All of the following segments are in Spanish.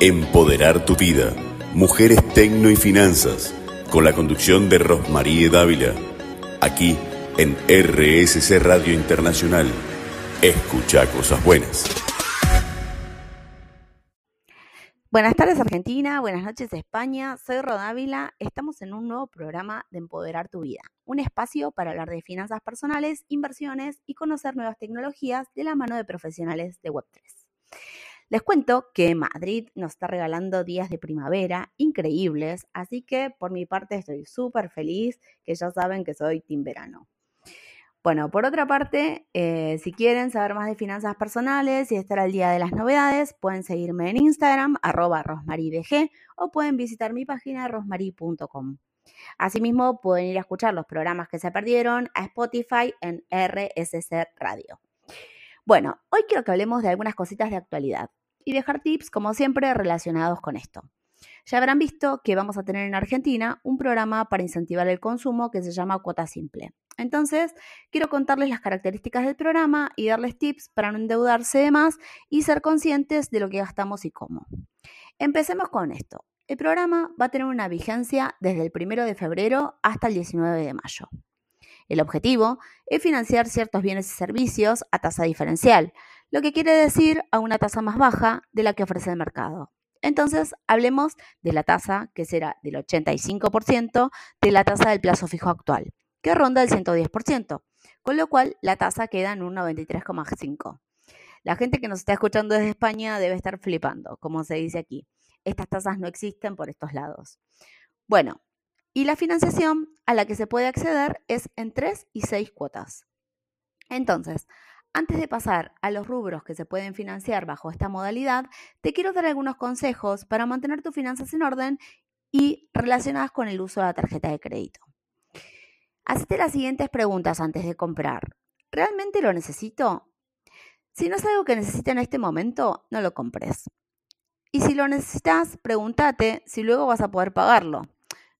Empoderar tu vida. Mujeres Tecno y Finanzas. Con la conducción de Rosmarie Dávila. Aquí en RSC Radio Internacional. Escucha cosas buenas. Buenas tardes Argentina, buenas noches España, soy Rodávila, estamos en un nuevo programa de Empoderar tu vida, un espacio para hablar de finanzas personales, inversiones y conocer nuevas tecnologías de la mano de profesionales de Web3. Les cuento que Madrid nos está regalando días de primavera increíbles, así que por mi parte estoy súper feliz, que ya saben que soy team verano. Bueno, por otra parte, eh, si quieren saber más de finanzas personales y estar al día de las novedades, pueden seguirme en Instagram, arroba rosmaribg, o pueden visitar mi página rosmarie.com. Asimismo, pueden ir a escuchar los programas que se perdieron a Spotify en RSC Radio. Bueno, hoy quiero que hablemos de algunas cositas de actualidad y dejar tips, como siempre, relacionados con esto. Ya habrán visto que vamos a tener en Argentina un programa para incentivar el consumo que se llama Cuota Simple. Entonces, quiero contarles las características del programa y darles tips para no endeudarse de más y ser conscientes de lo que gastamos y cómo. Empecemos con esto. El programa va a tener una vigencia desde el 1 de febrero hasta el 19 de mayo. El objetivo es financiar ciertos bienes y servicios a tasa diferencial, lo que quiere decir a una tasa más baja de la que ofrece el mercado. Entonces, hablemos de la tasa que será del 85% de la tasa del plazo fijo actual que ronda el 110%, con lo cual la tasa queda en un 93,5%. La gente que nos está escuchando desde España debe estar flipando, como se dice aquí. Estas tasas no existen por estos lados. Bueno, y la financiación a la que se puede acceder es en 3 y 6 cuotas. Entonces, antes de pasar a los rubros que se pueden financiar bajo esta modalidad, te quiero dar algunos consejos para mantener tus finanzas en orden y relacionadas con el uso de la tarjeta de crédito. Hacete las siguientes preguntas antes de comprar. ¿Realmente lo necesito? Si no es algo que necesites en este momento, no lo compres. Y si lo necesitas, pregúntate si luego vas a poder pagarlo.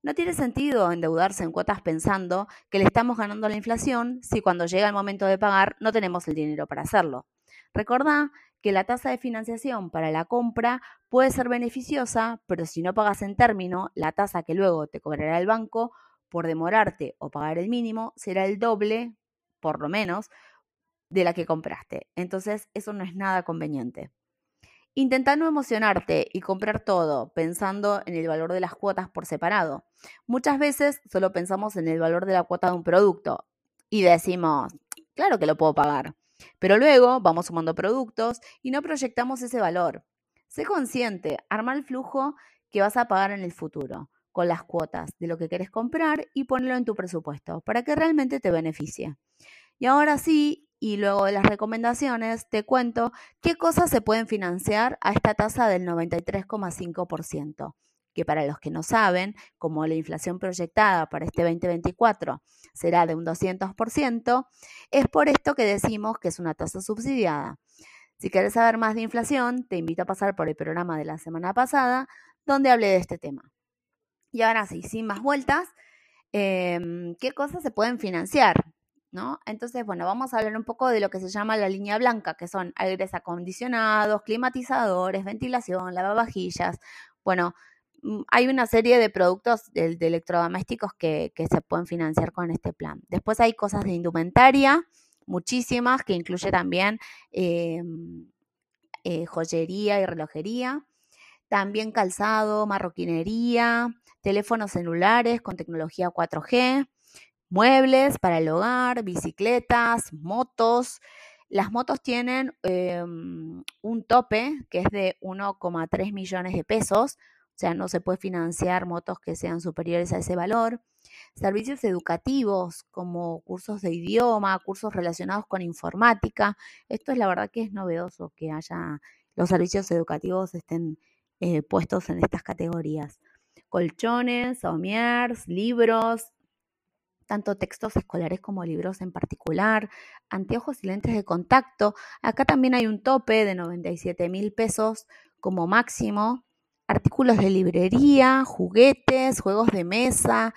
No tiene sentido endeudarse en cuotas pensando que le estamos ganando la inflación si cuando llega el momento de pagar no tenemos el dinero para hacerlo. Recordá que la tasa de financiación para la compra puede ser beneficiosa, pero si no pagas en término, la tasa que luego te cobrará el banco por demorarte o pagar el mínimo será el doble, por lo menos, de la que compraste. Entonces, eso no es nada conveniente. Intenta no emocionarte y comprar todo pensando en el valor de las cuotas por separado. Muchas veces solo pensamos en el valor de la cuota de un producto y decimos, claro que lo puedo pagar. Pero luego vamos sumando productos y no proyectamos ese valor. Sé consciente, arma el flujo que vas a pagar en el futuro con las cuotas de lo que quieres comprar y ponerlo en tu presupuesto para que realmente te beneficie. Y ahora sí, y luego de las recomendaciones, te cuento qué cosas se pueden financiar a esta tasa del 93,5%, que para los que no saben, como la inflación proyectada para este 2024 será de un 200%, es por esto que decimos que es una tasa subsidiada. Si quieres saber más de inflación, te invito a pasar por el programa de la semana pasada, donde hablé de este tema. Y ahora sí, sin más vueltas, em, ¿qué cosas se pueden financiar? ¿No? Entonces, bueno, vamos a hablar un poco de lo que se llama la línea blanca, que son aires acondicionados, climatizadores, ventilación, lavavajillas. Bueno, mm, hay una serie de productos de, electrodomésticos que, se pueden financiar con este plan. Después hay cosas de indumentaria, muchísimas, que incluye también em, eh, joyería y relojería. También calzado, marroquinería, teléfonos celulares con tecnología 4G, muebles para el hogar, bicicletas, motos. Las motos tienen em, un tope que es de 1,3 millones de pesos, o sea, no se puede financiar motos que sean superiores a ese valor. Servicios educativos como cursos de idioma, cursos relacionados con informática. Esto es la verdad que es novedoso que haya los servicios educativos estén eh, puestos en estas categorías colchones, sommiers, libros, tanto textos escolares como libros en particular, anteojos y lentes de contacto. Acá también hay un tope de 97 mil pesos como máximo. Artículos de librería, juguetes, juegos de mesa,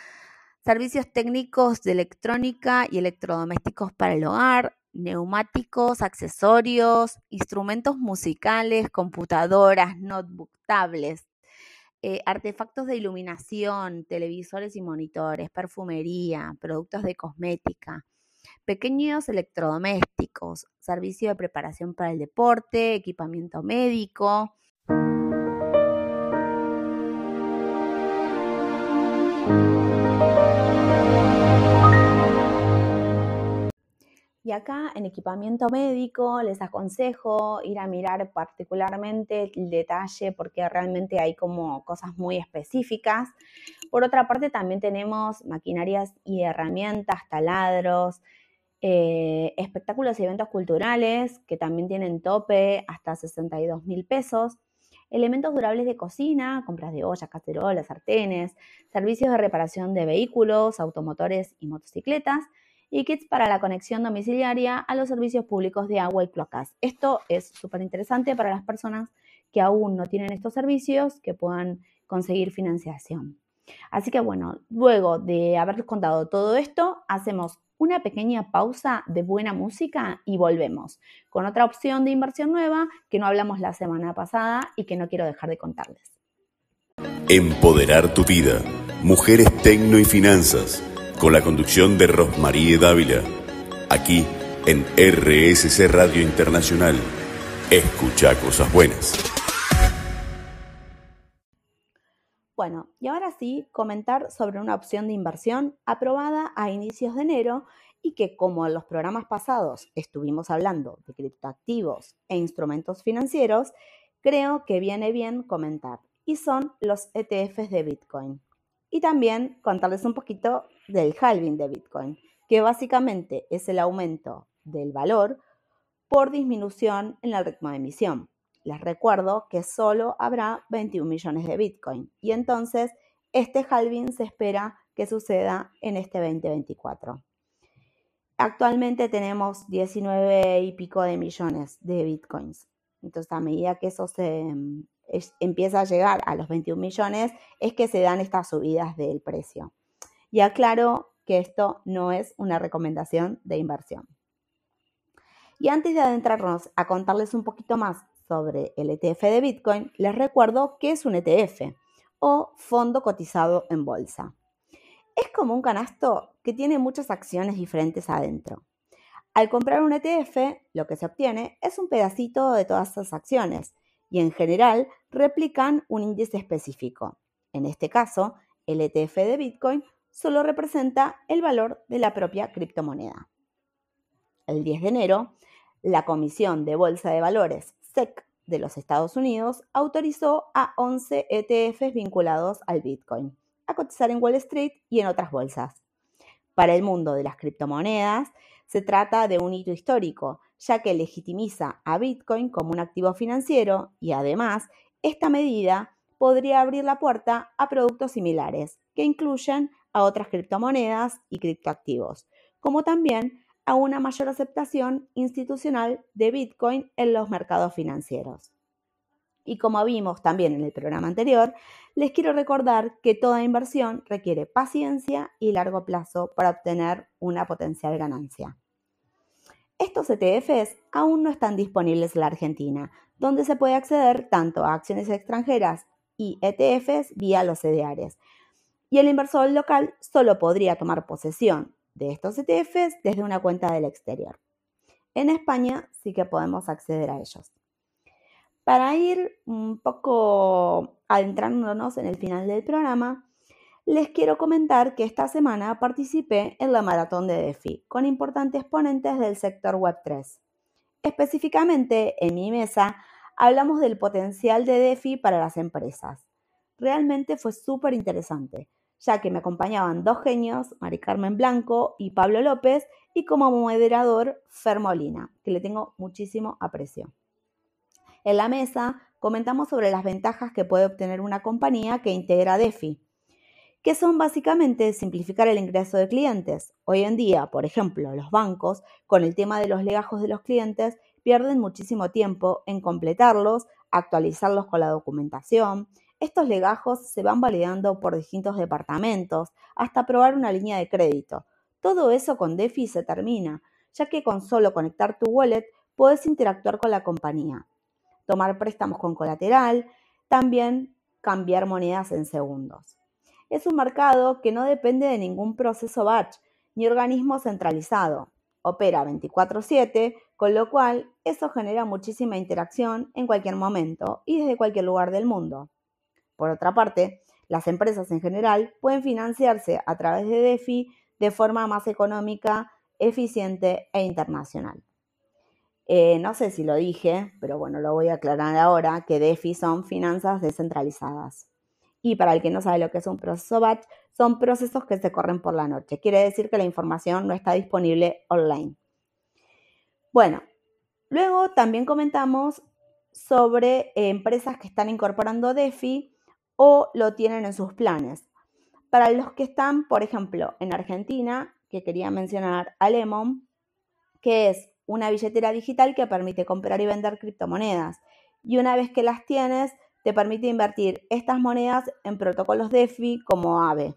servicios técnicos de electrónica y electrodomésticos para el hogar, neumáticos, accesorios, instrumentos musicales, computadoras, notebook, tablets, eh, artefactos de iluminación, televisores y monitores, perfumería, productos de cosmética, pequeños electrodomésticos, servicio de preparación para el deporte, equipamiento médico. Y acá en equipamiento médico les aconsejo ir a mirar particularmente el detalle porque realmente hay como cosas muy específicas. Por otra parte también tenemos maquinarias y herramientas, taladros, eh, espectáculos y eventos culturales que también tienen tope hasta 62 mil pesos. Elementos durables de cocina, compras de ollas, cacerolas, sartenes, servicios de reparación de vehículos, automotores y motocicletas y kits para la conexión domiciliaria a los servicios públicos de agua y cloacas. Esto es súper interesante para las personas que aún no tienen estos servicios, que puedan conseguir financiación. Así que bueno, luego de haberles contado todo esto, hacemos una pequeña pausa de buena música y volvemos con otra opción de inversión nueva que no hablamos la semana pasada y que no quiero dejar de contarles. Empoderar tu vida. Mujeres Tecno y Finanzas con la conducción de Rosmarie Dávila, aquí en RSC Radio Internacional. Escucha cosas buenas. Bueno, y ahora sí, comentar sobre una opción de inversión aprobada a inicios de enero y que como en los programas pasados estuvimos hablando de criptoactivos e instrumentos financieros, creo que viene bien comentar, y son los ETFs de Bitcoin y también contarles un poquito del halving de Bitcoin, que básicamente es el aumento del valor por disminución en el ritmo de emisión. Les recuerdo que solo habrá 21 millones de Bitcoin y entonces este halving se espera que suceda en este 2024. Actualmente tenemos 19 y pico de millones de Bitcoins. Entonces, a medida que eso se, empieza a llegar a los 21 millones, es que se dan estas subidas del precio. Y aclaro que esto no es una recomendación de inversión. Y antes de adentrarnos a contarles un poquito más sobre el ETF de Bitcoin, les recuerdo que es un ETF o fondo cotizado en bolsa. Es como un canasto que tiene muchas acciones diferentes adentro. Al comprar un ETF, lo que se obtiene es un pedacito de todas esas acciones y en general replican un índice específico. En este caso, el ETF de Bitcoin solo representa el valor de la propia criptomoneda. El 10 de enero, la Comisión de Bolsa de Valores SEC de los Estados Unidos autorizó a 11 ETFs vinculados al Bitcoin a cotizar en Wall Street y en otras bolsas. Para el mundo de las criptomonedas, se trata de un hito histórico, ya que legitimiza a Bitcoin como un activo financiero y además esta medida podría abrir la puerta a productos similares que incluyen a otras criptomonedas y criptoactivos, como también a una mayor aceptación institucional de Bitcoin en los mercados financieros. Y como vimos también en el programa anterior, les quiero recordar que toda inversión requiere paciencia y largo plazo para obtener una potencial ganancia. Estos ETFs aún no están disponibles en la Argentina, donde se puede acceder tanto a acciones extranjeras y ETFs vía los CDRs. Y el inversor local solo podría tomar posesión de estos ETFs desde una cuenta del exterior. En España sí que podemos acceder a ellos. Para ir un poco adentrándonos en el final del programa, les quiero comentar que esta semana participé en la maratón de DeFi con importantes ponentes del sector Web3. Específicamente, en mi mesa hablamos del potencial de DeFi para las empresas. Realmente fue súper interesante, ya que me acompañaban dos genios, Mari Carmen Blanco y Pablo López, y como moderador Fer Molina, que le tengo muchísimo aprecio. En la mesa comentamos sobre las ventajas que puede obtener una compañía que integra DeFi que son básicamente simplificar el ingreso de clientes. Hoy en día, por ejemplo, los bancos, con el tema de los legajos de los clientes, pierden muchísimo tiempo en completarlos, actualizarlos con la documentación. Estos legajos se van validando por distintos departamentos hasta aprobar una línea de crédito. Todo eso con DeFi se termina, ya que con solo conectar tu wallet puedes interactuar con la compañía, tomar préstamos con colateral, también cambiar monedas en segundos. Es un mercado que no depende de ningún proceso batch ni organismo centralizado. Opera 24/7, con lo cual eso genera muchísima interacción en cualquier momento y desde cualquier lugar del mundo. Por otra parte, las empresas en general pueden financiarse a través de DeFi de forma más económica, eficiente e internacional. Eh, no sé si lo dije, pero bueno, lo voy a aclarar ahora, que DeFi son finanzas descentralizadas. Y para el que no sabe lo que es un proceso batch, son procesos que se corren por la noche. Quiere decir que la información no está disponible online. Bueno, luego también comentamos sobre empresas que están incorporando DeFi o lo tienen en sus planes. Para los que están, por ejemplo, en Argentina, que quería mencionar a Lemon, que es una billetera digital que permite comprar y vender criptomonedas. Y una vez que las tienes, te permite invertir estas monedas en protocolos DeFi como AVE.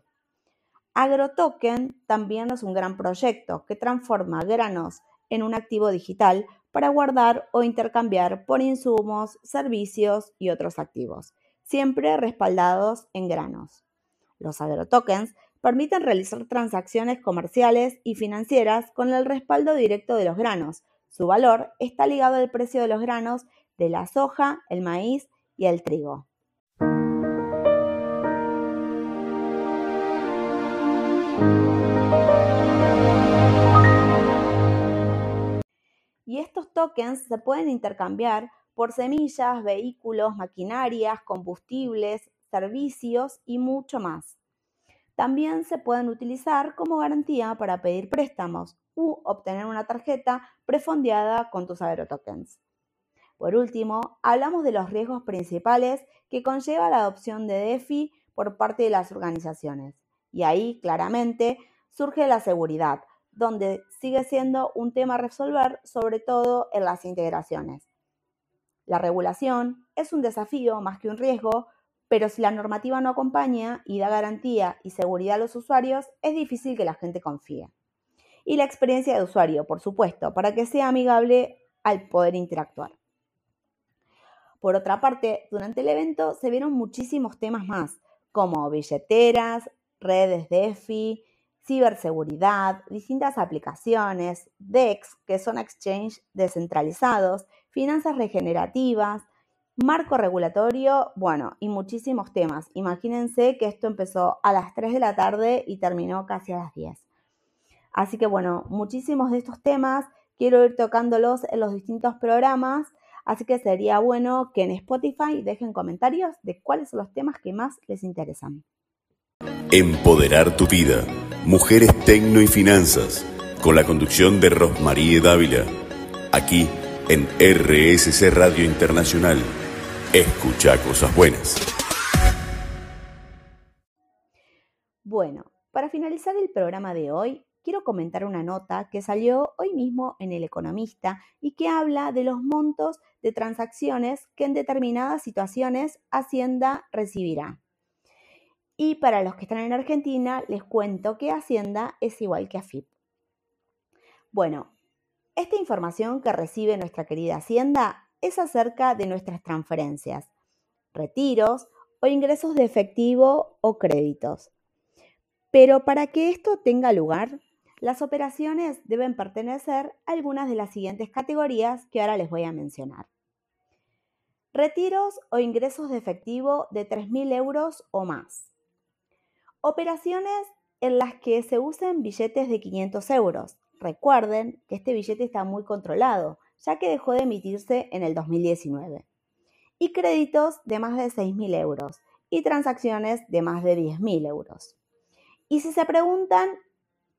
AgroToken también es un gran proyecto que transforma granos en un activo digital para guardar o intercambiar por insumos, servicios y otros activos siempre respaldados en granos. Los agrotokens permiten realizar transacciones comerciales y financieras con el respaldo directo de los granos. Su valor está ligado al precio de los granos de la soja, el maíz y el trigo. Y estos tokens se pueden intercambiar por semillas, vehículos, maquinarias, combustibles, servicios y mucho más. También se pueden utilizar como garantía para pedir préstamos u obtener una tarjeta prefondeada con tus agrotokens. Por último, hablamos de los riesgos principales que conlleva la adopción de DeFi por parte de las organizaciones. Y ahí, claramente, surge la seguridad, donde sigue siendo un tema a resolver, sobre todo en las integraciones. La regulación es un desafío más que un riesgo, pero si la normativa no acompaña y da garantía y seguridad a los usuarios, es difícil que la gente confíe. Y la experiencia de usuario, por supuesto, para que sea amigable al poder interactuar. Por otra parte, durante el evento se vieron muchísimos temas más, como billeteras, redes DeFi, ciberseguridad, distintas aplicaciones, DEX, que son exchange descentralizados, finanzas regenerativas, marco regulatorio, bueno, y muchísimos temas. Imagínense que esto empezó a las 3 de la tarde y terminó casi a las 10. Así que bueno, muchísimos de estos temas quiero ir tocándolos en los distintos programas, así que sería bueno que en Spotify dejen comentarios de cuáles son los temas que más les interesan. Empoderar tu vida. Mujeres Tecno y Finanzas. Con la conducción de Rosmarie Dávila. Aquí en RSC Radio Internacional. Escucha cosas buenas. Bueno, para finalizar el programa de hoy, quiero comentar una nota que salió hoy mismo en El Economista y que habla de los montos de transacciones que en determinadas situaciones Hacienda recibirá. Y para los que están en Argentina, les cuento que Hacienda es igual que AFIP. Bueno, esta información que recibe nuestra querida Hacienda es acerca de nuestras transferencias, retiros o ingresos de efectivo o créditos. Pero para que esto tenga lugar, las operaciones deben pertenecer a algunas de las siguientes categorías que ahora les voy a mencionar. Retiros o ingresos de efectivo de 3.000 euros o más. Operaciones en las que se usen billetes de 500 euros. Recuerden que este billete está muy controlado, ya que dejó de emitirse en el 2019. Y créditos de más de 6.000 euros y transacciones de más de 10.000 euros. Y si se preguntan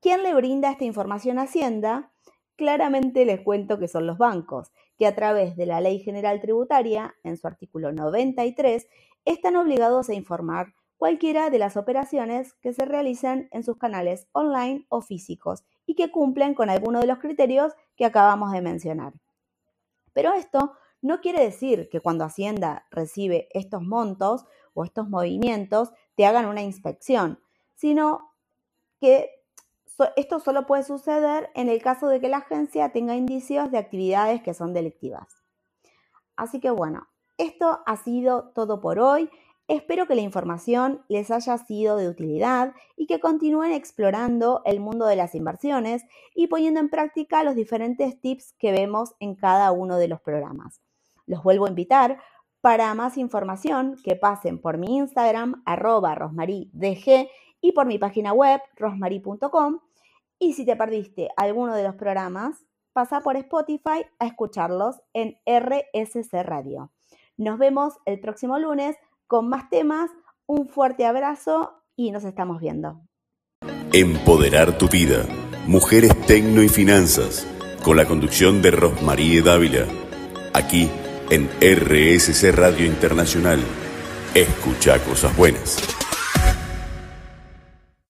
quién le brinda esta información a Hacienda, claramente les cuento que son los bancos, que a través de la Ley General Tributaria, en su artículo 93, están obligados a informar cualquiera de las operaciones que se realicen en sus canales online o físicos y que cumplen con alguno de los criterios que acabamos de mencionar. Pero esto no quiere decir que cuando Hacienda recibe estos montos o estos movimientos te hagan una inspección, sino que esto solo puede suceder en el caso de que la agencia tenga indicios de actividades que son delictivas. Así que bueno, esto ha sido todo por hoy. Espero que la información les haya sido de utilidad y que continúen explorando el mundo de las inversiones y poniendo en práctica los diferentes tips que vemos en cada uno de los programas. Los vuelvo a invitar para más información que pasen por mi Instagram, arroba rosmaridg, y por mi página web, rosmarie.com. Y si te perdiste alguno de los programas, pasa por Spotify a escucharlos en RSC Radio. Nos vemos el próximo lunes con más temas. Un fuerte abrazo y nos estamos viendo. Empoderar tu vida. Mujeres Tecno y Finanzas. Con la conducción de Rosmarie Dávila. Aquí en RSC Radio Internacional. Escucha cosas buenas.